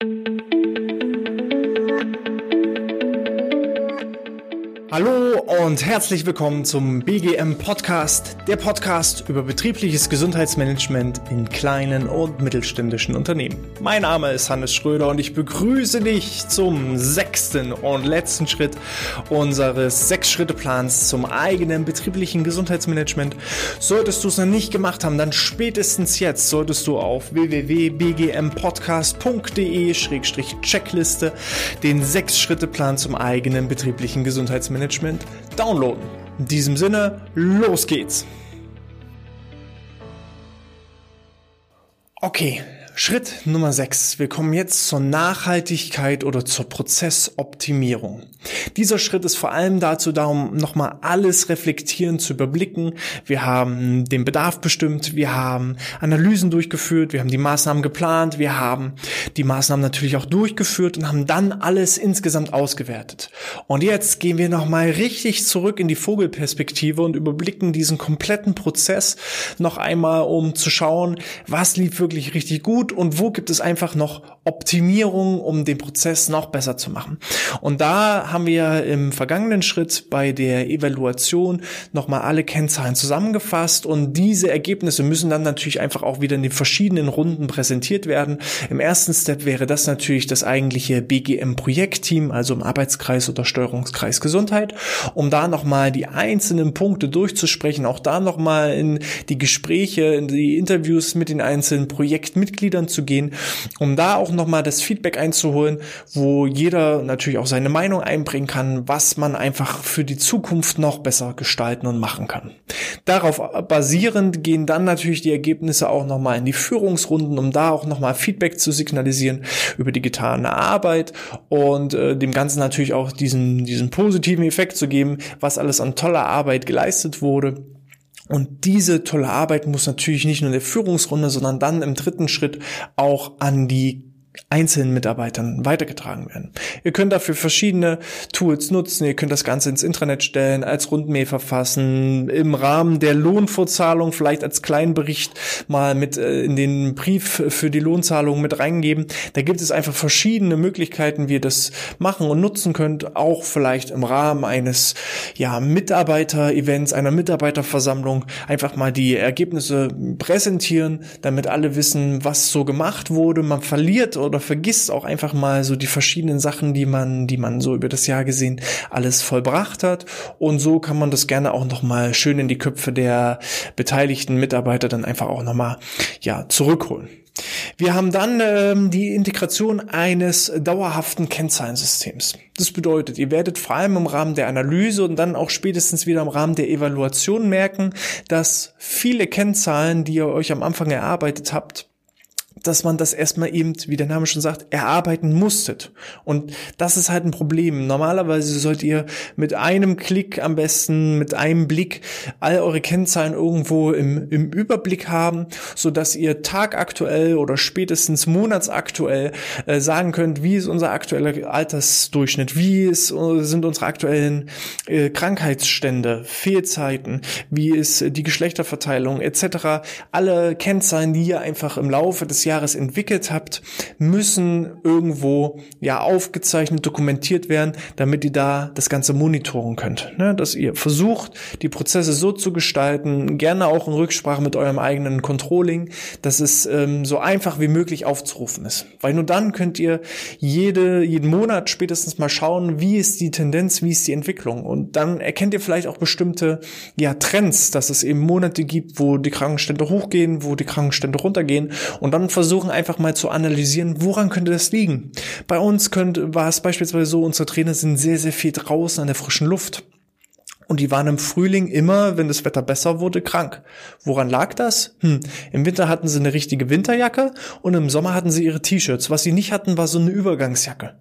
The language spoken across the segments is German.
thank you Hallo und herzlich willkommen zum BGM Podcast, der Podcast über betriebliches Gesundheitsmanagement in kleinen und mittelständischen Unternehmen. Mein Name ist Hannes Schröder und ich begrüße dich zum sechsten und letzten Schritt unseres Sechs-Schritte-Plans zum eigenen betrieblichen Gesundheitsmanagement. Solltest du es noch nicht gemacht haben, dann spätestens jetzt solltest du auf www.bgmpodcast.de-checkliste den Sechs-Schritte-Plan zum eigenen betrieblichen Gesundheitsmanagement Management downloaden. In diesem Sinne, los geht's! Okay, Schritt Nummer 6. Wir kommen jetzt zur Nachhaltigkeit oder zur Prozessoptimierung. Dieser Schritt ist vor allem dazu da, um nochmal alles reflektieren zu überblicken. Wir haben den Bedarf bestimmt, wir haben Analysen durchgeführt, wir haben die Maßnahmen geplant, wir haben die Maßnahmen natürlich auch durchgeführt und haben dann alles insgesamt ausgewertet. Und jetzt gehen wir nochmal richtig zurück in die Vogelperspektive und überblicken diesen kompletten Prozess noch einmal, um zu schauen, was lief wirklich richtig gut, und wo gibt es einfach noch Optimierungen, um den Prozess noch besser zu machen. Und da haben wir im vergangenen Schritt bei der Evaluation nochmal alle Kennzahlen zusammengefasst und diese Ergebnisse müssen dann natürlich einfach auch wieder in den verschiedenen Runden präsentiert werden. Im ersten Step wäre das natürlich das eigentliche BGM-Projektteam, also im Arbeitskreis oder Steuerungskreis Gesundheit, um da nochmal die einzelnen Punkte durchzusprechen, auch da nochmal in die Gespräche, in die Interviews mit den einzelnen Projektmitgliedern Mitgliedern zu gehen, um da auch nochmal das Feedback einzuholen, wo jeder natürlich auch seine Meinung einbringen kann, was man einfach für die Zukunft noch besser gestalten und machen kann. Darauf basierend gehen dann natürlich die Ergebnisse auch nochmal in die Führungsrunden, um da auch nochmal Feedback zu signalisieren über die getane Arbeit und äh, dem Ganzen natürlich auch diesen, diesen positiven Effekt zu geben, was alles an toller Arbeit geleistet wurde. Und diese tolle Arbeit muss natürlich nicht nur in der Führungsrunde, sondern dann im dritten Schritt auch an die einzelnen Mitarbeitern weitergetragen werden. Ihr könnt dafür verschiedene Tools nutzen. Ihr könnt das Ganze ins Intranet stellen, als Rundmail verfassen, im Rahmen der Lohnvorzahlung vielleicht als kleinen Bericht mal mit äh, in den Brief für die Lohnzahlung mit reingeben. Da gibt es einfach verschiedene Möglichkeiten, wie ihr das machen und nutzen könnt. Auch vielleicht im Rahmen eines ja, Mitarbeiter-Events, einer Mitarbeiterversammlung einfach mal die Ergebnisse präsentieren, damit alle wissen, was so gemacht wurde. Man verliert oder vergisst auch einfach mal so die verschiedenen Sachen, die man, die man so über das Jahr gesehen alles vollbracht hat. Und so kann man das gerne auch nochmal schön in die Köpfe der beteiligten Mitarbeiter dann einfach auch nochmal, ja, zurückholen. Wir haben dann ähm, die Integration eines dauerhaften Kennzahlensystems. Das bedeutet, ihr werdet vor allem im Rahmen der Analyse und dann auch spätestens wieder im Rahmen der Evaluation merken, dass viele Kennzahlen, die ihr euch am Anfang erarbeitet habt, dass man das erstmal eben, wie der Name schon sagt, erarbeiten musstet. Und das ist halt ein Problem. Normalerweise sollt ihr mit einem Klick am besten, mit einem Blick all eure Kennzahlen irgendwo im, im Überblick haben, so dass ihr tagaktuell oder spätestens monatsaktuell äh, sagen könnt, wie ist unser aktueller Altersdurchschnitt, wie ist, sind unsere aktuellen äh, Krankheitsstände, Fehlzeiten, wie ist die Geschlechterverteilung etc. Alle Kennzahlen, die ihr einfach im Laufe des Jahres Jahres entwickelt habt, müssen irgendwo ja aufgezeichnet, dokumentiert werden, damit ihr da das Ganze monitoren könnt. Ne? Dass ihr versucht, die Prozesse so zu gestalten, gerne auch in Rücksprache mit eurem eigenen Controlling, dass es ähm, so einfach wie möglich aufzurufen ist. Weil nur dann könnt ihr jede, jeden Monat spätestens mal schauen, wie ist die Tendenz, wie ist die Entwicklung. Und dann erkennt ihr vielleicht auch bestimmte ja, Trends, dass es eben Monate gibt, wo die Krankenstände hochgehen, wo die Krankenstände runtergehen. Und dann versuchen einfach mal zu analysieren, woran könnte das liegen. Bei uns könnte, war es beispielsweise so, unsere Trainer sind sehr, sehr viel draußen an der frischen Luft. Und die waren im Frühling immer, wenn das Wetter besser wurde, krank. Woran lag das? Hm. Im Winter hatten sie eine richtige Winterjacke und im Sommer hatten sie ihre T-Shirts. Was sie nicht hatten, war so eine Übergangsjacke.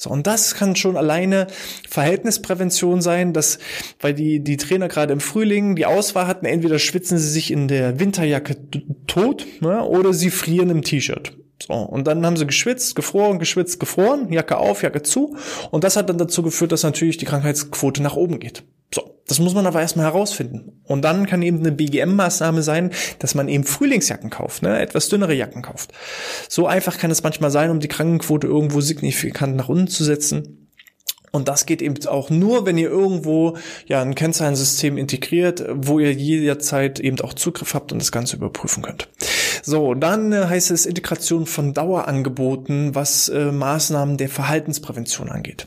So, und das kann schon alleine Verhältnisprävention sein, dass, weil die, die Trainer gerade im Frühling die Auswahl hatten, entweder schwitzen sie sich in der Winterjacke tot, ne, oder sie frieren im T-Shirt. So, und dann haben sie geschwitzt, gefroren, geschwitzt, gefroren, Jacke auf, Jacke zu. Und das hat dann dazu geführt, dass natürlich die Krankheitsquote nach oben geht. Das muss man aber erstmal herausfinden. Und dann kann eben eine BGM-Maßnahme sein, dass man eben Frühlingsjacken kauft, ne? etwas dünnere Jacken kauft. So einfach kann es manchmal sein, um die Krankenquote irgendwo signifikant nach unten zu setzen. Und das geht eben auch nur, wenn ihr irgendwo ja ein Kennzahlensystem integriert, wo ihr jederzeit eben auch Zugriff habt und das Ganze überprüfen könnt. So, dann äh, heißt es Integration von Dauerangeboten, was äh, Maßnahmen der Verhaltensprävention angeht.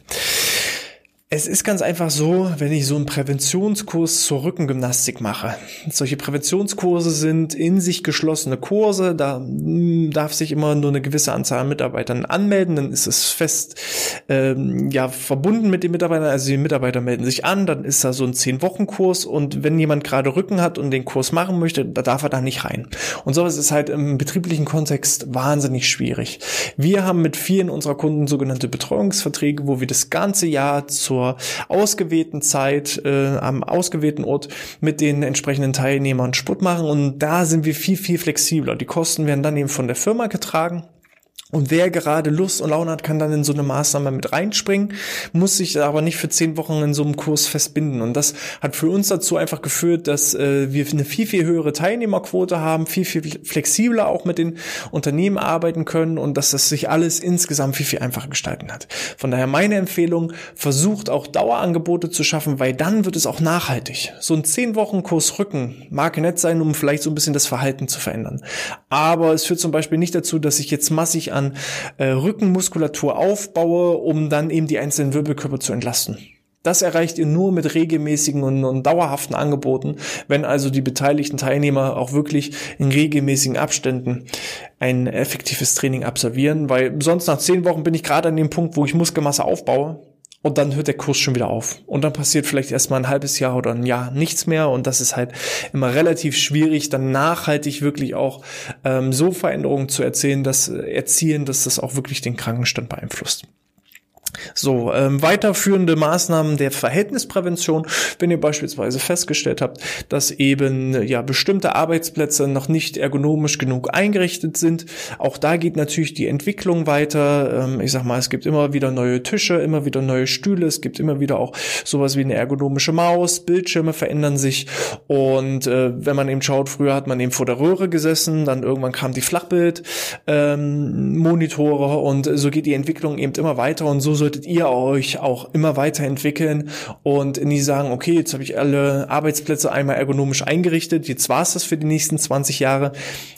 Es ist ganz einfach so, wenn ich so einen Präventionskurs zur Rückengymnastik mache. Solche Präventionskurse sind in sich geschlossene Kurse. Da hm, darf sich immer nur eine gewisse Anzahl an Mitarbeitern anmelden. Dann ist es fest ähm, ja verbunden mit den Mitarbeitern. Also die Mitarbeiter melden sich an. Dann ist da so ein zehn Wochen Kurs. Und wenn jemand gerade Rücken hat und den Kurs machen möchte, da darf er da nicht rein. Und sowas ist halt im betrieblichen Kontext wahnsinnig schwierig. Wir haben mit vielen unserer Kunden sogenannte Betreuungsverträge, wo wir das ganze Jahr zur zur ausgewählten Zeit äh, am ausgewählten Ort mit den entsprechenden Teilnehmern Sport machen und da sind wir viel, viel flexibler. Die Kosten werden dann eben von der Firma getragen und wer gerade Lust und Laune hat, kann dann in so eine Maßnahme mit reinspringen, muss sich aber nicht für zehn Wochen in so einem Kurs festbinden. Und das hat für uns dazu einfach geführt, dass äh, wir eine viel, viel höhere Teilnehmerquote haben, viel, viel flexibler auch mit den Unternehmen arbeiten können und dass das sich alles insgesamt viel, viel einfacher gestalten hat. Von daher meine Empfehlung, versucht auch Dauerangebote zu schaffen, weil dann wird es auch nachhaltig. So ein zehn Wochen Kurs Rücken mag nett sein, um vielleicht so ein bisschen das Verhalten zu verändern. Aber es führt zum Beispiel nicht dazu, dass ich jetzt massig an an äh, Rückenmuskulatur aufbaue, um dann eben die einzelnen Wirbelkörper zu entlasten. Das erreicht ihr nur mit regelmäßigen und, und, dauerhaften Angeboten, wenn also die beteiligten Teilnehmer auch wirklich in regelmäßigen Abständen ein effektives Training absolvieren, weil sonst nach zehn Wochen bin ich gerade an dem Punkt, wo ich Muskelmasse aufbaue und dann hört der Kurs schon wieder auf. Und dann passiert vielleicht erstmal ein halbes Jahr oder ein Jahr nichts mehr. Und das ist halt immer relativ schwierig, dann nachhaltig wirklich auch ähm, so Veränderungen zu erzählen, dass äh, erzielen, dass das auch wirklich den Krankenstand beeinflusst. So, ähm, weiterführende Maßnahmen der Verhältnisprävention, wenn ihr beispielsweise festgestellt habt, dass eben ja bestimmte Arbeitsplätze noch nicht ergonomisch genug eingerichtet sind. Auch da geht natürlich die Entwicklung weiter. Ähm, ich sag mal, es gibt immer wieder neue Tische, immer wieder neue Stühle, es gibt immer wieder auch sowas wie eine ergonomische Maus, Bildschirme verändern sich und äh, wenn man eben schaut, früher hat man eben vor der Röhre gesessen, dann irgendwann kam die Flachbildmonitore ähm, und so geht die Entwicklung eben immer weiter und so solltet ihr euch auch immer weiterentwickeln und nie sagen, okay, jetzt habe ich alle Arbeitsplätze einmal ergonomisch eingerichtet, jetzt war es das für die nächsten 20 Jahre,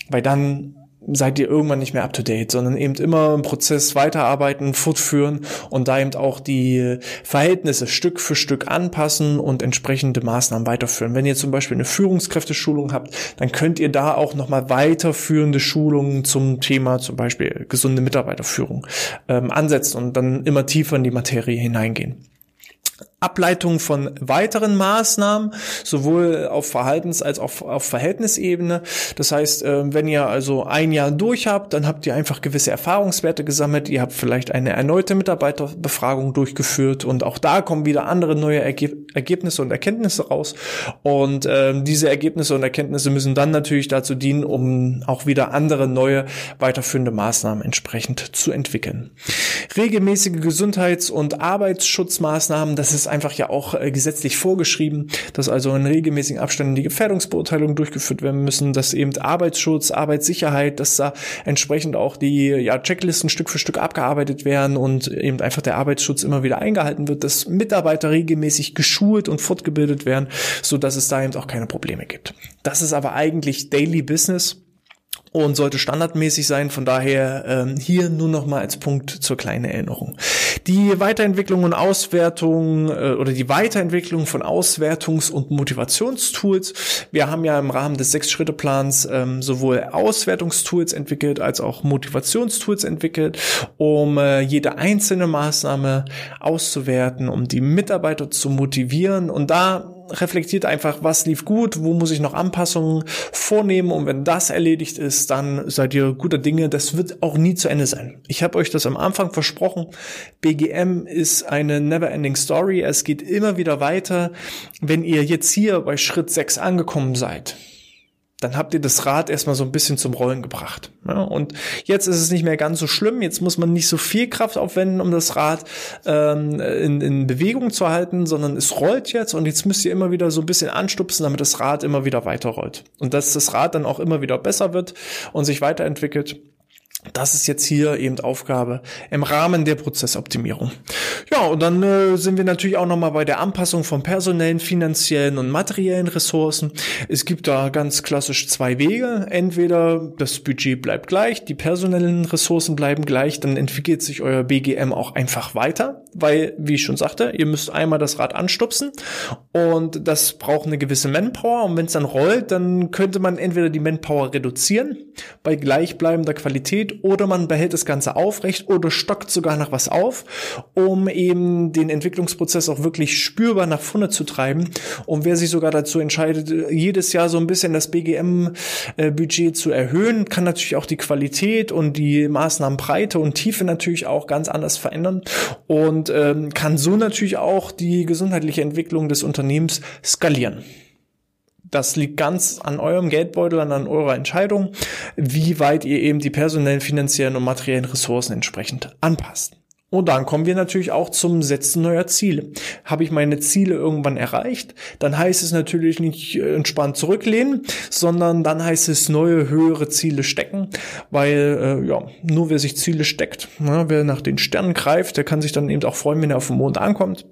weil dann seid ihr irgendwann nicht mehr up to date, sondern eben immer im Prozess weiterarbeiten, fortführen und da eben auch die Verhältnisse Stück für Stück anpassen und entsprechende Maßnahmen weiterführen. Wenn ihr zum Beispiel eine Führungskräfteschulung habt, dann könnt ihr da auch nochmal weiterführende Schulungen zum Thema zum Beispiel gesunde Mitarbeiterführung ähm, ansetzen und dann immer tiefer in die Materie hineingehen. Ableitung von weiteren Maßnahmen, sowohl auf Verhaltens- als auch auf Verhältnisebene. Das heißt, ähm, wenn ihr also ein Jahr durch habt, dann habt ihr einfach gewisse Erfahrungswerte gesammelt. Ihr habt vielleicht eine erneute Mitarbeiterbefragung durchgeführt und auch da kommen wieder andere neue Ergebnisse und Erkenntnisse raus. Und ähm, diese Ergebnisse und Erkenntnisse müssen dann natürlich dazu dienen, um auch wieder andere neue weiterführende Maßnahmen entsprechend zu entwickeln. Regelmäßige Gesundheits- und Arbeitsschutzmaßnahmen, das ist einfach ja auch äh, gesetzlich vorgeschrieben, dass also in regelmäßigen Abständen die Gefährdungsbeurteilungen durchgeführt werden müssen, dass eben Arbeitsschutz, Arbeitssicherheit, dass da entsprechend auch die ja, Checklisten Stück für Stück abgearbeitet werden und eben einfach der Arbeitsschutz immer wieder eingehalten wird, dass Mitarbeiter regelmäßig geschult und fortgebildet werden, so dass es da eben auch keine Probleme gibt. Das ist aber eigentlich Daily Business und sollte standardmäßig sein. Von daher ähm, hier nur noch mal als Punkt zur kleinen Erinnerung. Die Weiterentwicklung und Auswertung äh, oder die Weiterentwicklung von Auswertungs- und Motivationstools. Wir haben ja im Rahmen des Sechs-Schritte-Plans ähm, sowohl Auswertungstools entwickelt als auch Motivationstools entwickelt, um äh, jede einzelne Maßnahme auszuwerten, um die Mitarbeiter zu motivieren. Und da reflektiert einfach, was lief gut, wo muss ich noch Anpassungen vornehmen und wenn das erledigt ist, dann seid ihr guter Dinge. Das wird auch nie zu Ende sein. Ich habe euch das am Anfang versprochen. BGM ist eine never-ending Story. Es geht immer wieder weiter. Wenn ihr jetzt hier bei Schritt 6 angekommen seid, dann habt ihr das Rad erstmal so ein bisschen zum Rollen gebracht. Ja, und jetzt ist es nicht mehr ganz so schlimm. Jetzt muss man nicht so viel Kraft aufwenden, um das Rad ähm, in, in Bewegung zu halten, sondern es rollt jetzt und jetzt müsst ihr immer wieder so ein bisschen anstupsen, damit das Rad immer wieder weiterrollt. Und dass das Rad dann auch immer wieder besser wird und sich weiterentwickelt. Das ist jetzt hier eben Aufgabe im Rahmen der Prozessoptimierung. Ja, und dann äh, sind wir natürlich auch nochmal bei der Anpassung von personellen, finanziellen und materiellen Ressourcen. Es gibt da ganz klassisch zwei Wege. Entweder das Budget bleibt gleich, die personellen Ressourcen bleiben gleich, dann entwickelt sich euer BGM auch einfach weiter, weil, wie ich schon sagte, ihr müsst einmal das Rad anstupsen und das braucht eine gewisse Manpower und wenn es dann rollt, dann könnte man entweder die Manpower reduzieren bei gleichbleibender Qualität oder man behält das Ganze aufrecht oder stockt sogar noch was auf, um eben den Entwicklungsprozess auch wirklich spürbar nach vorne zu treiben. Und wer sich sogar dazu entscheidet, jedes Jahr so ein bisschen das BGM-Budget zu erhöhen, kann natürlich auch die Qualität und die Maßnahmenbreite und Tiefe natürlich auch ganz anders verändern und ähm, kann so natürlich auch die gesundheitliche Entwicklung des Unternehmens skalieren. Das liegt ganz an eurem Geldbeutel, an eurer Entscheidung, wie weit ihr eben die personellen, finanziellen und materiellen Ressourcen entsprechend anpasst. Und dann kommen wir natürlich auch zum Setzen neuer Ziele. Habe ich meine Ziele irgendwann erreicht, dann heißt es natürlich nicht entspannt zurücklehnen, sondern dann heißt es neue, höhere Ziele stecken, weil äh, ja, nur wer sich Ziele steckt, na, wer nach den Sternen greift, der kann sich dann eben auch freuen, wenn er auf dem Mond ankommt.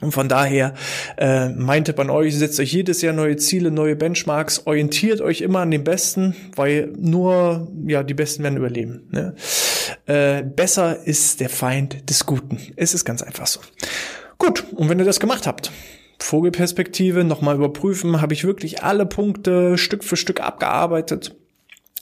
Und von daher äh, meinte man euch, setzt euch jedes Jahr neue Ziele, neue Benchmarks, orientiert euch immer an den Besten, weil nur ja die Besten werden überleben. Ne? Äh, besser ist der Feind des Guten. Es ist ganz einfach so. Gut, und wenn ihr das gemacht habt, Vogelperspektive nochmal überprüfen, habe ich wirklich alle Punkte Stück für Stück abgearbeitet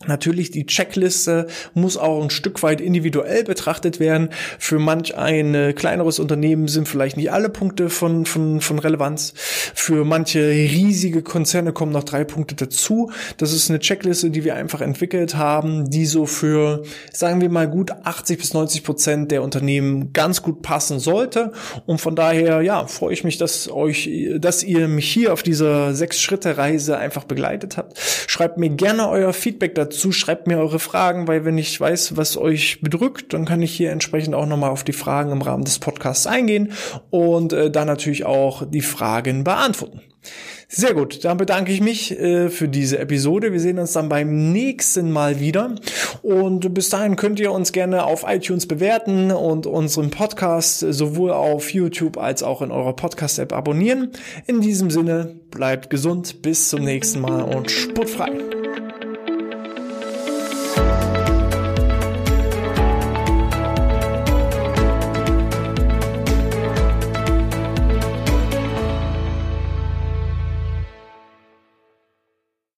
Natürlich, die Checkliste muss auch ein Stück weit individuell betrachtet werden. Für manch ein äh, kleineres Unternehmen sind vielleicht nicht alle Punkte von, von, von Relevanz. Für manche riesige Konzerne kommen noch drei Punkte dazu. Das ist eine Checkliste, die wir einfach entwickelt haben, die so für, sagen wir mal, gut 80 bis 90 Prozent der Unternehmen ganz gut passen sollte. Und von daher, ja, freue ich mich, dass euch, dass ihr mich hier auf dieser Sechs-Schritte-Reise einfach begleitet habt. Schreibt mir gerne euer Feedback dazu dazu, schreibt mir eure Fragen, weil wenn ich weiß, was euch bedrückt, dann kann ich hier entsprechend auch nochmal auf die Fragen im Rahmen des Podcasts eingehen und äh, dann natürlich auch die Fragen beantworten. Sehr gut, dann bedanke ich mich äh, für diese Episode. Wir sehen uns dann beim nächsten Mal wieder. Und bis dahin könnt ihr uns gerne auf iTunes bewerten und unseren Podcast sowohl auf YouTube als auch in eurer Podcast-App abonnieren. In diesem Sinne, bleibt gesund, bis zum nächsten Mal und sportfrei.